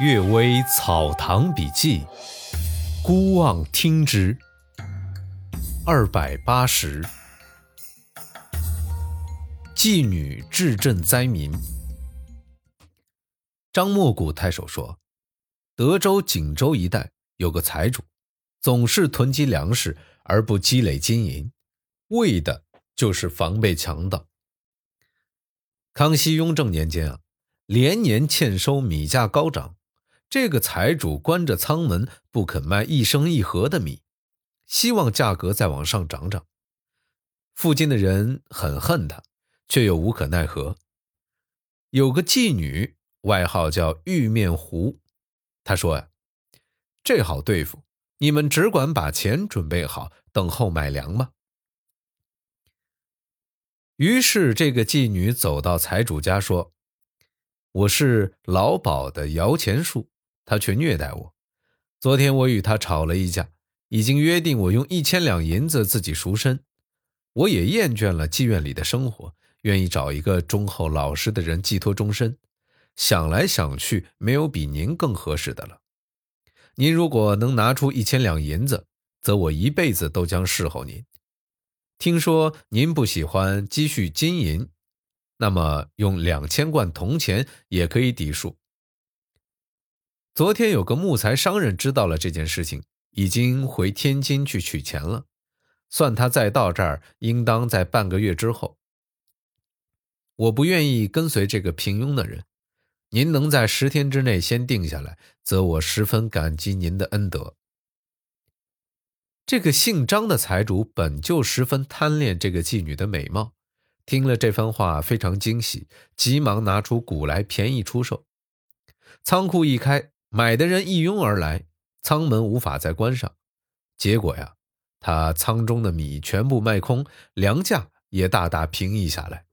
《岳微草堂笔记》，孤望听之。二百八十，妓女治赈灾民。张莫谷太守说，德州、锦州一带有个财主，总是囤积粮食而不积累金银，为的就是防备强盗。康熙、雍正年间啊，连年欠收，米价高涨。这个财主关着仓门，不肯卖一升一盒的米，希望价格再往上涨涨。附近的人很恨他，却又无可奈何。有个妓女，外号叫玉面狐，她说呀：“这好对付，你们只管把钱准备好，等候买粮吧。”于是这个妓女走到财主家说：“我是老鸨的摇钱树。”他却虐待我。昨天我与他吵了一架，已经约定我用一千两银子自己赎身。我也厌倦了妓院里的生活，愿意找一个忠厚老实的人寄托终身。想来想去，没有比您更合适的了。您如果能拿出一千两银子，则我一辈子都将侍候您。听说您不喜欢积蓄金银，那么用两千贯铜钱也可以抵数。昨天有个木材商人知道了这件事情，已经回天津去取钱了。算他再到这儿，应当在半个月之后。我不愿意跟随这个平庸的人，您能在十天之内先定下来，则我十分感激您的恩德。这个姓张的财主本就十分贪恋这个妓女的美貌，听了这番话非常惊喜，急忙拿出鼓来便宜出售。仓库一开。买的人一拥而来，仓门无法再关上，结果呀，他仓中的米全部卖空，粮价也大大平抑下来。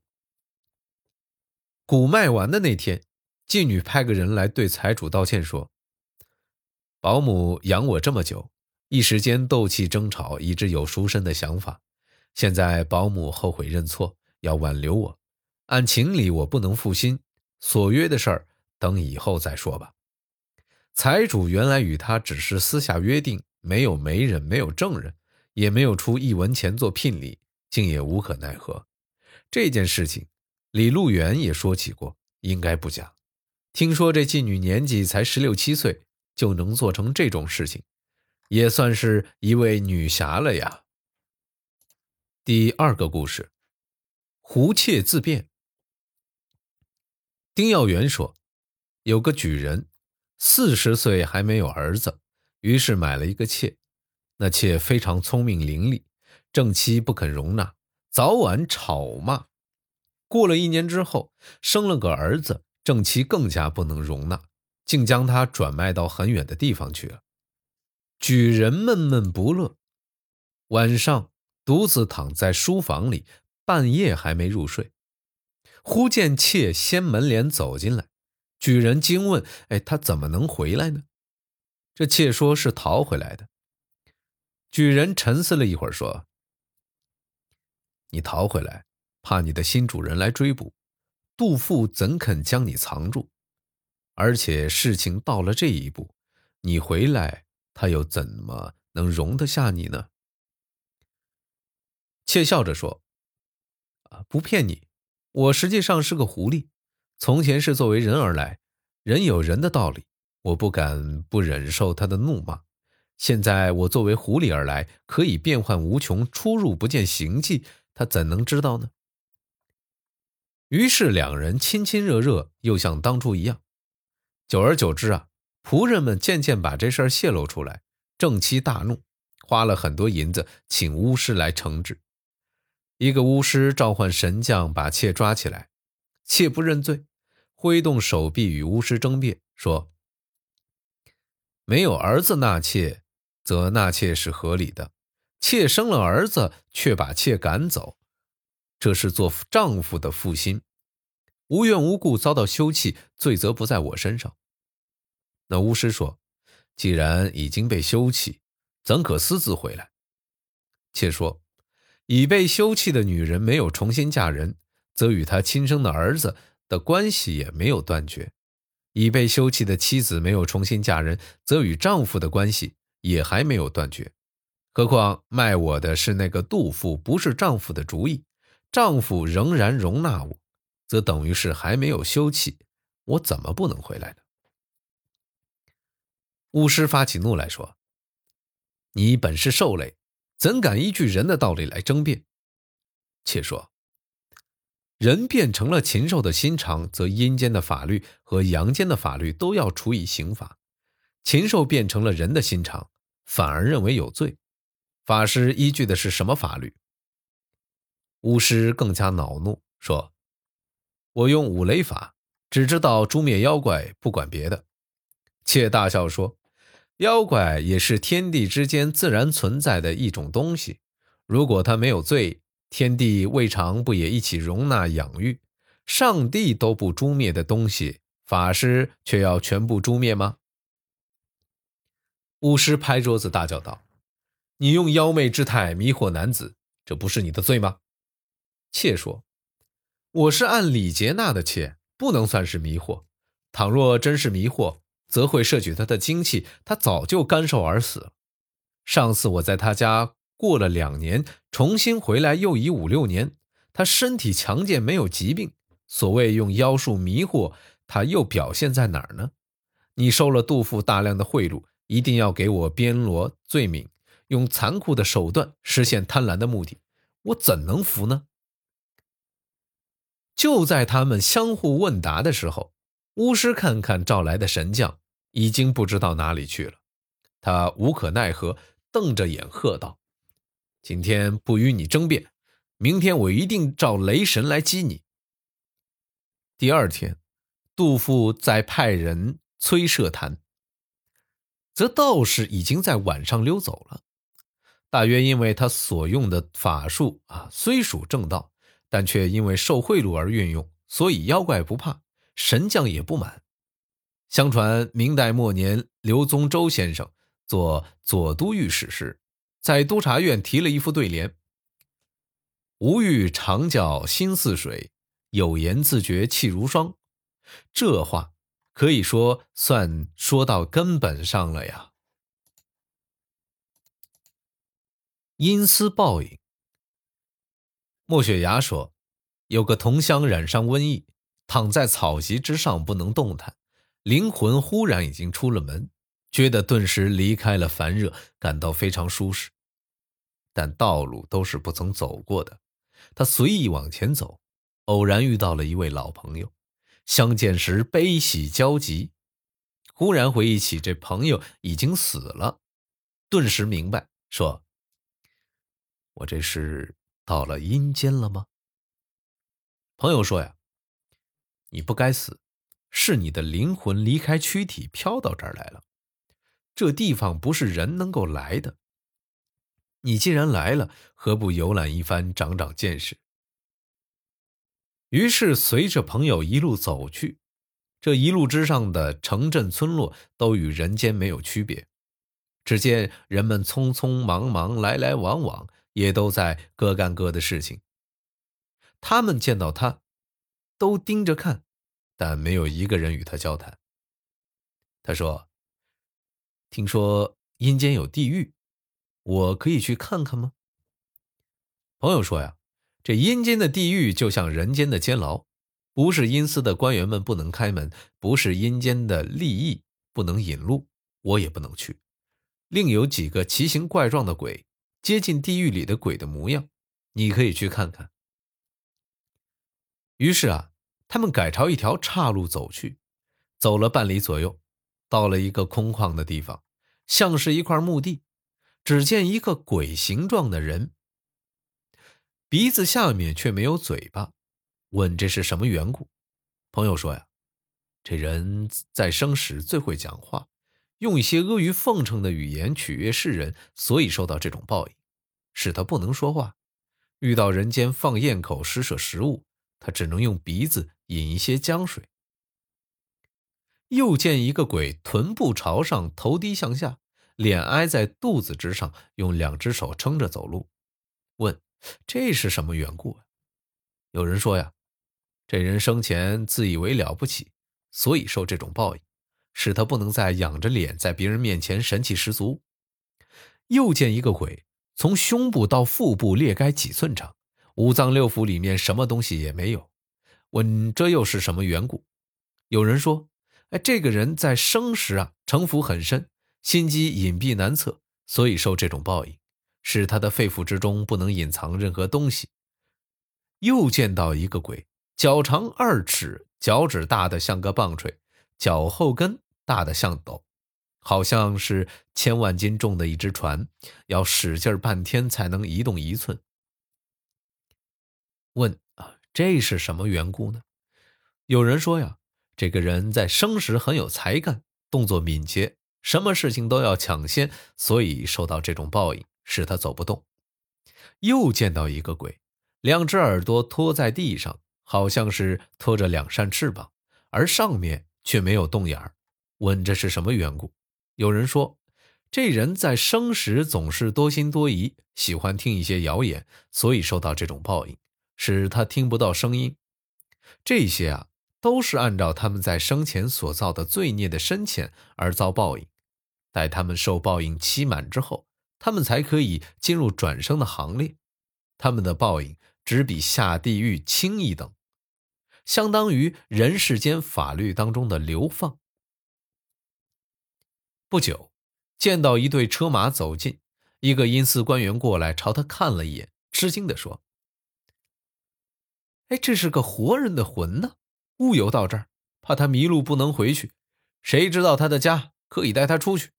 谷卖完的那天，妓女派个人来对财主道歉说：“保姆养我这么久，一时间斗气争吵，以致有赎身的想法。现在保姆后悔认错，要挽留我，按情理我不能负心，所约的事儿等以后再说吧。”财主原来与他只是私下约定，没有媒人，没有证人，也没有出一文钱做聘礼，竟也无可奈何。这件事情，李路元也说起过，应该不假。听说这妓女年纪才十六七岁，就能做成这种事情，也算是一位女侠了呀。第二个故事，胡妾自辩。丁耀元说，有个举人。四十岁还没有儿子，于是买了一个妾。那妾非常聪明伶俐，正妻不肯容纳，早晚吵骂。过了一年之后，生了个儿子，正妻更加不能容纳，竟将他转卖到很远的地方去了。举人闷闷不乐，晚上独自躺在书房里，半夜还没入睡，忽见妾掀门帘走进来。举人惊问：“哎，他怎么能回来呢？”这妾说是逃回来的。举人沉思了一会儿，说：“你逃回来，怕你的新主人来追捕，杜甫怎肯将你藏住？而且事情到了这一步，你回来，他又怎么能容得下你呢？”妾笑着说：“啊，不骗你，我实际上是个狐狸。”从前是作为人而来，人有人的道理，我不敢不忍受他的怒骂。现在我作为狐狸而来，可以变幻无穷，出入不见形迹，他怎能知道呢？于是两人亲亲热热，又像当初一样。久而久之啊，仆人们渐渐把这事儿泄露出来，正妻大怒，花了很多银子请巫师来惩治。一个巫师召唤神将，把妾抓起来，妾不认罪。挥动手臂与巫师争辩，说：“没有儿子纳妾，则纳妾是合理的；妾生了儿子，却把妾赶走，这是做丈夫的负心，无缘无故遭到休弃，罪责不在我身上。”那巫师说：“既然已经被休弃，怎可私自回来？”妾说：“已被休弃的女人没有重新嫁人，则与她亲生的儿子。”的关系也没有断绝，已被休弃的妻子没有重新嫁人，则与丈夫的关系也还没有断绝。何况卖我的是那个杜甫，不是丈夫的主意，丈夫仍然容纳我，则等于是还没有休弃，我怎么不能回来呢？巫师发起怒来说：“你本是兽类，怎敢依据人的道理来争辩？且说。”人变成了禽兽的心肠，则阴间的法律和阳间的法律都要处以刑罚；禽兽变成了人的心肠，反而认为有罪。法师依据的是什么法律？巫师更加恼怒，说：“我用五雷法，只知道诛灭妖怪，不管别的。”妾大笑说：“妖怪也是天地之间自然存在的一种东西，如果他没有罪。”天地未尝不也一起容纳养育，上帝都不诛灭的东西，法师却要全部诛灭吗？巫师拍桌子大叫道：“你用妖媚之态迷惑男子，这不是你的罪吗？”妾说：“我是按礼节纳的妾，不能算是迷惑。倘若真是迷惑，则会摄取他的精气，他早就干瘦而死了。上次我在他家。”过了两年，重新回来又已五六年，他身体强健，没有疾病。所谓用妖术迷惑他，又表现在哪儿呢？你收了杜甫大量的贿赂，一定要给我编罗罪名，用残酷的手段实现贪婪的目的，我怎能服呢？就在他们相互问答的时候，巫师看看召来的神将，已经不知道哪里去了。他无可奈何，瞪着眼喝道。今天不与你争辩，明天我一定召雷神来击你。第二天，杜甫再派人催设坛，则道士已经在晚上溜走了。大约因为他所用的法术啊，虽属正道，但却因为受贿赂而运用，所以妖怪不怕，神将也不满。相传明代末年，刘宗周先生做左都御史时。在督察院提了一副对联：“吾欲长教心似水，有言自觉气如霜。”这话可以说算说到根本上了呀。阴司报应。莫雪崖说：“有个同乡染上瘟疫，躺在草席之上不能动弹，灵魂忽然已经出了门。”觉得顿时离开了烦热，感到非常舒适。但道路都是不曾走过的，他随意往前走，偶然遇到了一位老朋友，相见时悲喜交集。忽然回忆起这朋友已经死了，顿时明白，说：“我这是到了阴间了吗？”朋友说：“呀，你不该死，是你的灵魂离开躯体飘到这儿来了。”这地方不是人能够来的。你既然来了，何不游览一番，长长见识？于是随着朋友一路走去，这一路之上的城镇村落都与人间没有区别。只见人们匆匆忙忙，来来往往，也都在各干各的事情。他们见到他，都盯着看，但没有一个人与他交谈。他说。听说阴间有地狱，我可以去看看吗？朋友说呀，这阴间的地狱就像人间的监牢，不是阴司的官员们不能开门，不是阴间的利益不能引路，我也不能去。另有几个奇形怪状的鬼，接近地狱里的鬼的模样，你可以去看看。于是啊，他们改朝一条岔路走去，走了半里左右。到了一个空旷的地方，像是一块墓地。只见一个鬼形状的人，鼻子下面却没有嘴巴。问这是什么缘故？朋友说呀，这人在生时最会讲话，用一些阿谀奉承的语言取悦世人，所以受到这种报应，使他不能说话。遇到人间放焰口施舍食物，他只能用鼻子饮一些江水。又见一个鬼，臀部朝上，头低向下，脸挨在肚子之上，用两只手撑着走路。问：这是什么缘故啊？有人说呀，这人生前自以为了不起，所以受这种报应，使他不能再仰着脸在别人面前神气十足。又见一个鬼从胸部到腹部裂开几寸长，五脏六腑里面什么东西也没有。问这又是什么缘故？有人说：“哎，这个人在生时啊，城府很深，心机隐蔽难测，所以受这种报应，使他的肺腑之中不能隐藏任何东西。”又见到一个鬼，脚长二尺，脚趾大的像个棒槌，脚后跟大的像斗，好像是千万斤重的一只船，要使劲半天才能移动一寸。问啊，这是什么缘故呢？有人说呀，这个人在生时很有才干，动作敏捷，什么事情都要抢先，所以受到这种报应，使他走不动。又见到一个鬼。两只耳朵拖在地上，好像是拖着两扇翅膀，而上面却没有洞眼儿。问这是什么缘故？有人说，这人在生时总是多心多疑，喜欢听一些谣言，所以受到这种报应，使他听不到声音。这些啊，都是按照他们在生前所造的罪孽的深浅而遭报应。待他们受报应期满之后，他们才可以进入转生的行列。他们的报应。只比下地狱轻一等，相当于人世间法律当中的流放。不久，见到一队车马走近，一个阴司官员过来朝他看了一眼，吃惊地说：“哎，这是个活人的魂呢！误游到这儿，怕他迷路不能回去，谁知道他的家可以带他出去？”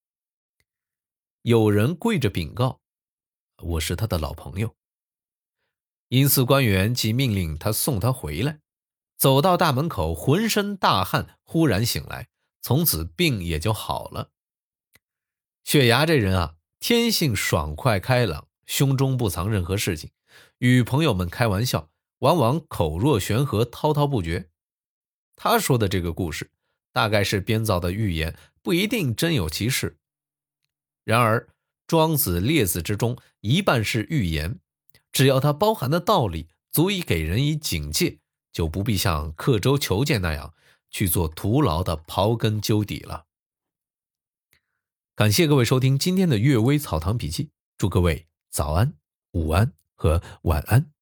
有人跪着禀告：“我是他的老朋友。”阴司官员即命令他送他回来，走到大门口，浑身大汗，忽然醒来，从此病也就好了。雪牙这人啊，天性爽快开朗，胸中不藏任何事情，与朋友们开玩笑，往往口若悬河，滔滔不绝。他说的这个故事，大概是编造的寓言，不一定真有其事。然而，庄子、列子之中，一半是寓言。只要它包含的道理足以给人以警戒，就不必像刻舟求剑那样去做徒劳的刨根究底了。感谢各位收听今天的《阅微草堂笔记》，祝各位早安、午安和晚安。